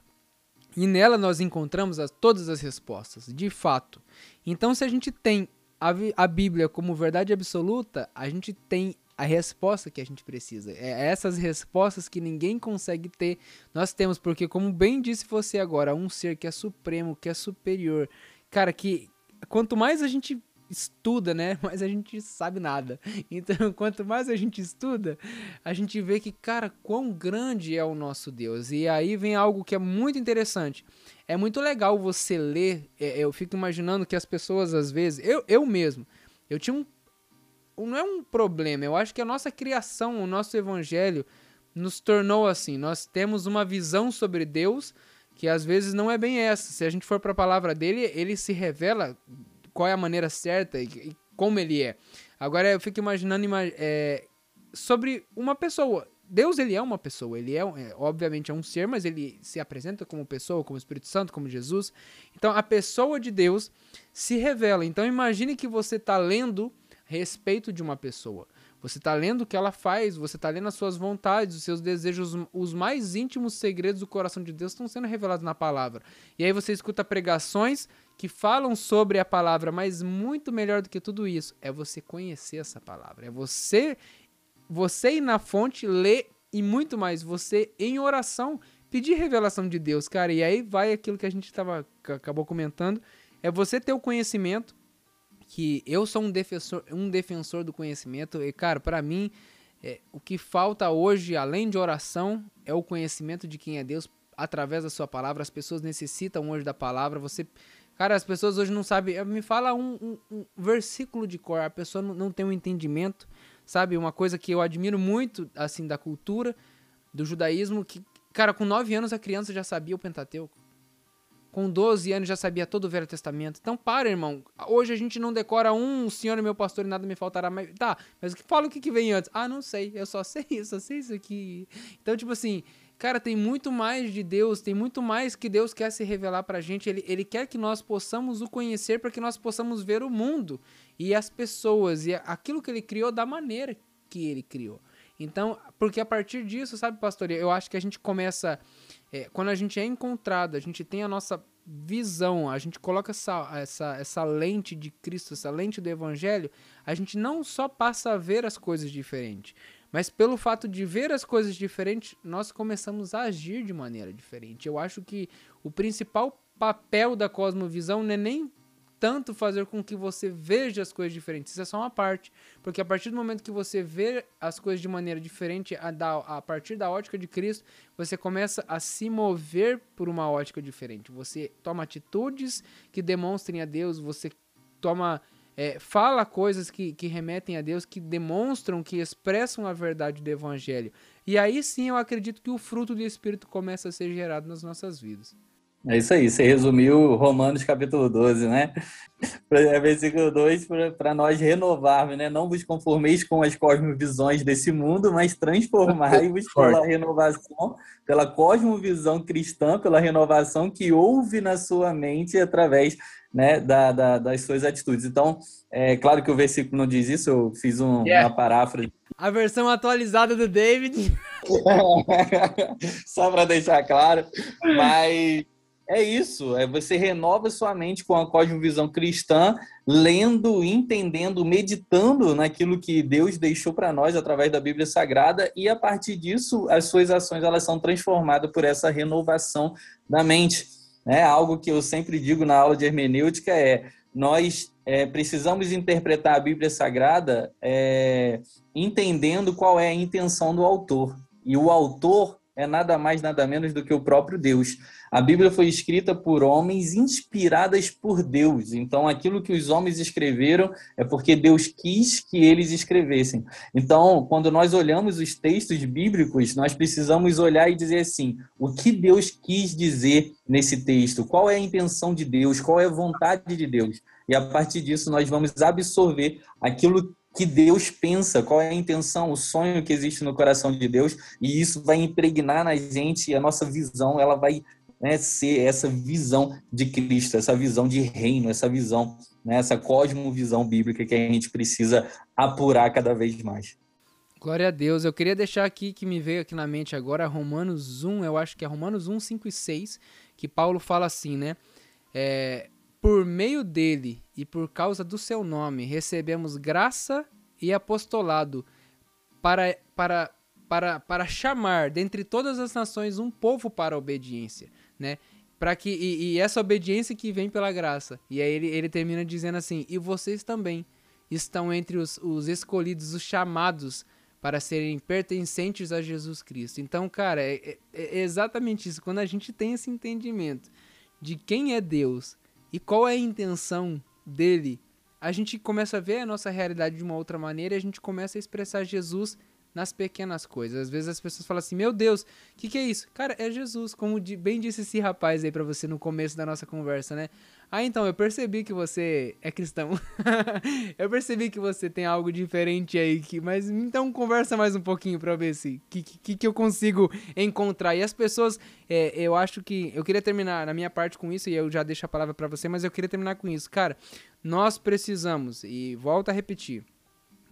E nela nós encontramos as, todas as respostas, de fato. Então, se a gente tem a, a Bíblia como verdade absoluta, a gente tem a resposta que a gente precisa. É essas respostas que ninguém consegue ter, nós temos, porque, como bem disse você agora, um ser que é supremo, que é superior. Cara, que quanto mais a gente estuda, né? (laughs) Mas a gente sabe nada. Então, (laughs) quanto mais a gente estuda, a gente vê que, cara, quão grande é o nosso Deus. E aí vem algo que é muito interessante. É muito legal você ler. É, eu fico imaginando que as pessoas, às vezes, eu, eu mesmo, eu tinha um. Não é um problema, eu acho que a nossa criação, o nosso evangelho, nos tornou assim. Nós temos uma visão sobre Deus que às vezes não é bem essa. Se a gente for para a palavra dele, ele se revela qual é a maneira certa e, e como ele é. Agora eu fico imaginando é, sobre uma pessoa. Deus ele é uma pessoa, ele é, é, obviamente é um ser, mas ele se apresenta como pessoa, como Espírito Santo, como Jesus. Então a pessoa de Deus se revela. Então imagine que você está lendo respeito de uma pessoa. Você está lendo o que ela faz, você está lendo as suas vontades, os seus desejos, os mais íntimos segredos do coração de Deus estão sendo revelados na palavra. E aí você escuta pregações que falam sobre a palavra, mas muito melhor do que tudo isso é você conhecer essa palavra. É você você ir na fonte, ler e muito mais, você em oração pedir revelação de Deus, cara. E aí vai aquilo que a gente tava, acabou comentando, é você ter o conhecimento, que eu sou um defensor, um defensor do conhecimento. E, cara, para mim, é, o que falta hoje, além de oração, é o conhecimento de quem é Deus através da sua palavra. As pessoas necessitam hoje da palavra. Você, Cara, as pessoas hoje não sabem. Me fala um, um, um versículo de cor. A pessoa não, não tem um entendimento, sabe? Uma coisa que eu admiro muito, assim, da cultura, do judaísmo, que, cara, com 9 anos a criança já sabia o Pentateuco. Com 12 anos já sabia todo o Velho Testamento. Então, para, irmão. Hoje a gente não decora um Senhor é meu pastor e nada me faltará. Mas, tá, mas fala o que, que vem antes. Ah, não sei. Eu só sei isso, só sei isso aqui. Então, tipo assim, Cara, tem muito mais de Deus, tem muito mais que Deus quer se revelar pra gente. Ele, ele quer que nós possamos o conhecer para que nós possamos ver o mundo e as pessoas e aquilo que ele criou da maneira que ele criou. Então, porque a partir disso, sabe, pastor, eu acho que a gente começa. É, quando a gente é encontrado, a gente tem a nossa visão, a gente coloca essa, essa, essa lente de Cristo, essa lente do Evangelho, a gente não só passa a ver as coisas diferentes, mas pelo fato de ver as coisas diferentes, nós começamos a agir de maneira diferente. Eu acho que o principal papel da cosmovisão não é nem tanto fazer com que você veja as coisas diferentes. Isso é só uma parte. Porque a partir do momento que você vê as coisas de maneira diferente, a, da, a partir da ótica de Cristo, você começa a se mover por uma ótica diferente. Você toma atitudes que demonstrem a Deus, você toma é, fala coisas que, que remetem a Deus, que demonstram, que expressam a verdade do Evangelho. E aí sim eu acredito que o fruto do Espírito começa a ser gerado nas nossas vidas. É isso aí, você resumiu Romanos capítulo 12, né? É versículo 2, para nós renovarmos, né? Não vos conformeis com as cosmovisões desse mundo, mas transformai-vos (laughs) pela renovação, pela cosmovisão cristã, pela renovação que houve na sua mente através né, da, da, das suas atitudes. Então, é claro que o versículo não diz isso, eu fiz um, yeah. uma paráfrase. A versão atualizada do David. (laughs) Só para deixar claro, mas é isso, é você renova sua mente com a cosmovisão cristã, lendo, entendendo, meditando naquilo que Deus deixou para nós através da Bíblia Sagrada e a partir disso as suas ações elas são transformadas por essa renovação da mente. Né? Algo que eu sempre digo na aula de hermenêutica é: nós é, precisamos interpretar a Bíblia Sagrada é, entendendo qual é a intenção do autor. E o autor é nada mais, nada menos do que o próprio Deus. A Bíblia foi escrita por homens inspiradas por Deus. Então, aquilo que os homens escreveram é porque Deus quis que eles escrevessem. Então, quando nós olhamos os textos bíblicos, nós precisamos olhar e dizer assim: o que Deus quis dizer nesse texto? Qual é a intenção de Deus? Qual é a vontade de Deus? E a partir disso, nós vamos absorver aquilo que Deus pensa, qual é a intenção, o sonho que existe no coração de Deus, e isso vai impregnar na gente a nossa visão, ela vai né, ser essa visão de Cristo, essa visão de reino, essa visão, né, essa cosmovisão bíblica que a gente precisa apurar cada vez mais. Glória a Deus. Eu queria deixar aqui que me veio aqui na mente agora Romanos 1, eu acho que é Romanos 1, 5 e 6, que Paulo fala assim, né? É, por meio dele e por causa do seu nome recebemos graça e apostolado para, para, para, para chamar dentre todas as nações um povo para a obediência, né? Para que e, e, essa obediência que vem pela graça. E aí ele, ele termina dizendo assim: "E vocês também estão entre os, os escolhidos, os chamados para serem pertencentes a Jesus Cristo". Então, cara, é, é, é exatamente isso. Quando a gente tem esse entendimento de quem é Deus e qual é a intenção dele, a gente começa a ver a nossa realidade de uma outra maneira e a gente começa a expressar Jesus nas pequenas coisas. Às vezes as pessoas falam assim: Meu Deus, o que, que é isso? Cara, é Jesus, como bem disse esse rapaz aí para você no começo da nossa conversa, né? Ah, então, eu percebi que você é cristão. (laughs) eu percebi que você tem algo diferente aí, que, mas então conversa mais um pouquinho pra ver se que, que, que eu consigo encontrar. E as pessoas, é, eu acho que. Eu queria terminar na minha parte com isso, e eu já deixo a palavra para você, mas eu queria terminar com isso. Cara, nós precisamos, e volto a repetir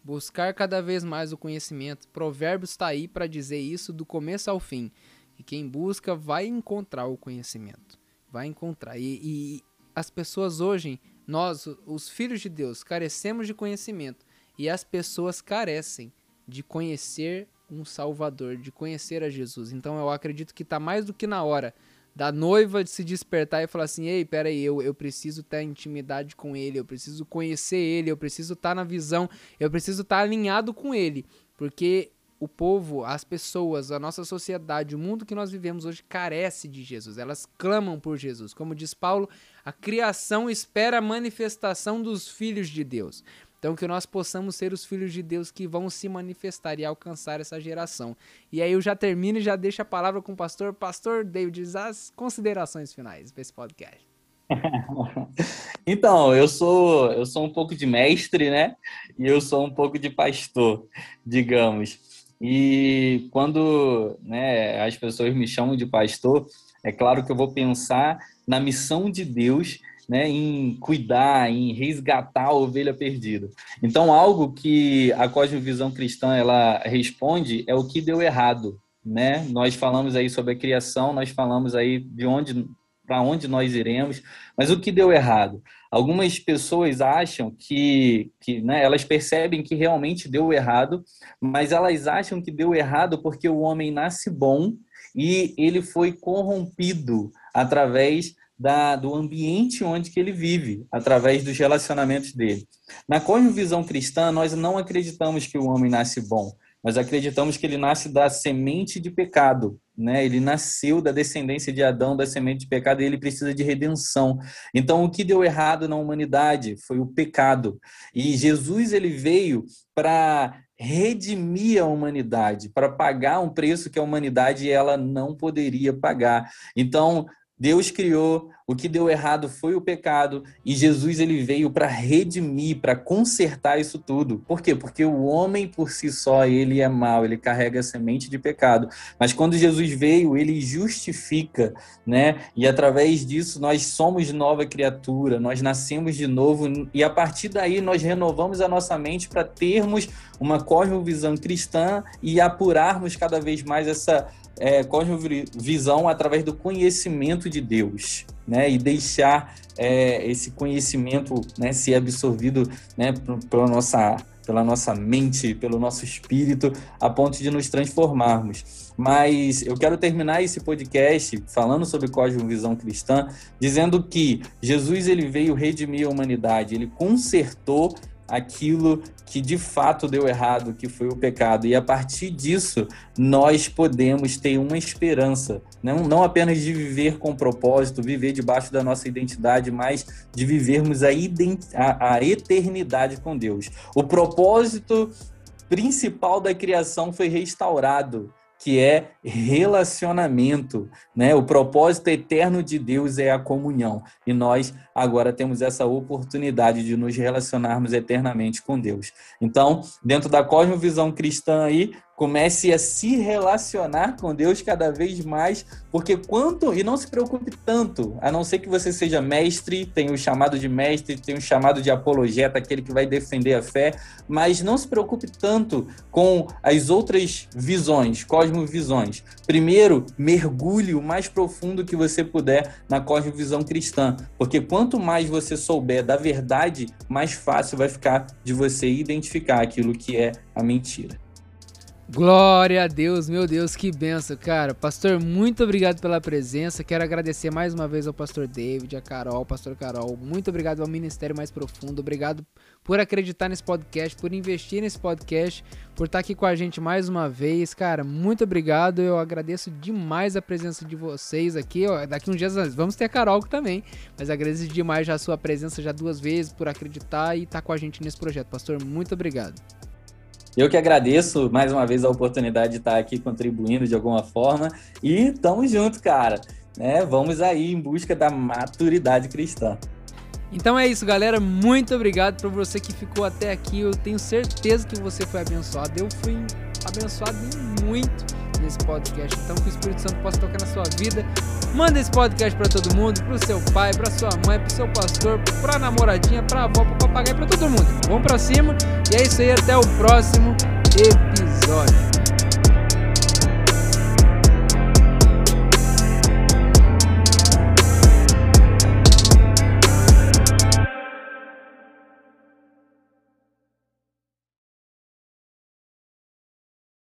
buscar cada vez mais o conhecimento. Provérbios está aí para dizer isso do começo ao fim. E quem busca vai encontrar o conhecimento. Vai encontrar. E, e as pessoas hoje, nós, os filhos de Deus, carecemos de conhecimento. E as pessoas carecem de conhecer um Salvador, de conhecer a Jesus. Então eu acredito que está mais do que na hora da noiva de se despertar e falar assim: ei, peraí, eu, eu preciso ter intimidade com ele, eu preciso conhecer ele, eu preciso estar tá na visão, eu preciso estar tá alinhado com ele, porque o povo, as pessoas, a nossa sociedade, o mundo que nós vivemos hoje carece de Jesus. Elas clamam por Jesus. Como diz Paulo, a criação espera a manifestação dos filhos de Deus. Então, que nós possamos ser os filhos de Deus que vão se manifestar e alcançar essa geração. E aí eu já termino e já deixo a palavra com o pastor. Pastor David, as considerações finais desse podcast. (laughs) então, eu sou eu sou um pouco de mestre, né? E eu sou um pouco de pastor, digamos. E quando né, as pessoas me chamam de pastor, é claro que eu vou pensar na missão de Deus né, em cuidar, em resgatar a ovelha perdida. Então, algo que a cosmovisão cristã ela responde é o que deu errado. Né? Nós falamos aí sobre a criação, nós falamos aí de onde para onde nós iremos, mas o que deu errado? Algumas pessoas acham que, que né, elas percebem que realmente deu errado, mas elas acham que deu errado porque o homem nasce bom e ele foi corrompido através da, do ambiente onde que ele vive, através dos relacionamentos dele. Na cosmovisão cristã, nós não acreditamos que o homem nasce bom, nós acreditamos que ele nasce da semente de pecado, né? Ele nasceu da descendência de Adão, da semente de pecado, e ele precisa de redenção. Então, o que deu errado na humanidade foi o pecado. E Jesus ele veio para redimir a humanidade, para pagar um preço que a humanidade ela não poderia pagar. Então, Deus criou, o que deu errado foi o pecado e Jesus ele veio para redimir, para consertar isso tudo. Por quê? Porque o homem por si só ele é mau, ele carrega a semente de pecado. Mas quando Jesus veio, ele justifica, né? E através disso nós somos nova criatura, nós nascemos de novo e a partir daí nós renovamos a nossa mente para termos uma cosmovisão cristã e apurarmos cada vez mais essa é, cosmovisão através do conhecimento de Deus, né? E deixar é, esse conhecimento né, ser absorvido né, pela, nossa, pela nossa mente, pelo nosso espírito, a ponto de nos transformarmos. Mas eu quero terminar esse podcast falando sobre cosmovisão cristã, dizendo que Jesus ele veio redimir a humanidade, ele consertou aquilo que de fato deu errado, que foi o pecado. E a partir disso, nós podemos ter uma esperança, não, não apenas de viver com propósito, viver debaixo da nossa identidade, mas de vivermos a, a, a eternidade com Deus. O propósito principal da criação foi restaurado que é relacionamento, né? O propósito eterno de Deus é a comunhão. E nós agora temos essa oportunidade de nos relacionarmos eternamente com Deus. Então, dentro da cosmovisão cristã aí, comece a se relacionar com Deus cada vez mais, porque quanto e não se preocupe tanto, a não ser que você seja mestre, tem o chamado de mestre, tem o chamado de apologeta, aquele que vai defender a fé, mas não se preocupe tanto com as outras visões, cosmovisões. Primeiro, mergulhe o mais profundo que você puder na cosmovisão cristã, porque quanto mais você souber da verdade, mais fácil vai ficar de você identificar aquilo que é a mentira. Glória a Deus, meu Deus, que benção, cara. Pastor, muito obrigado pela presença. Quero agradecer mais uma vez ao pastor David, a Carol, pastor Carol. Muito obrigado ao Ministério Mais Profundo. Obrigado por acreditar nesse podcast, por investir nesse podcast, por estar aqui com a gente mais uma vez. Cara, muito obrigado. Eu agradeço demais a presença de vocês aqui. Daqui uns dias vamos ter a Carol também, mas agradeço demais já a sua presença já duas vezes por acreditar e estar com a gente nesse projeto. Pastor, muito obrigado. Eu que agradeço mais uma vez a oportunidade de estar aqui contribuindo de alguma forma e tamo junto, cara. Né? Vamos aí em busca da maturidade cristã. Então é isso, galera. Muito obrigado por você que ficou até aqui. Eu tenho certeza que você foi abençoado. Eu fui abençoado muito nesse podcast. Então que o Espírito Santo possa tocar na sua vida. Manda esse podcast para todo mundo, pro seu pai, pra sua mãe, pro seu pastor, pra namoradinha, pra avó, pro papagaio, pra todo mundo. Vamos pra cima. E é isso aí, até o próximo episódio.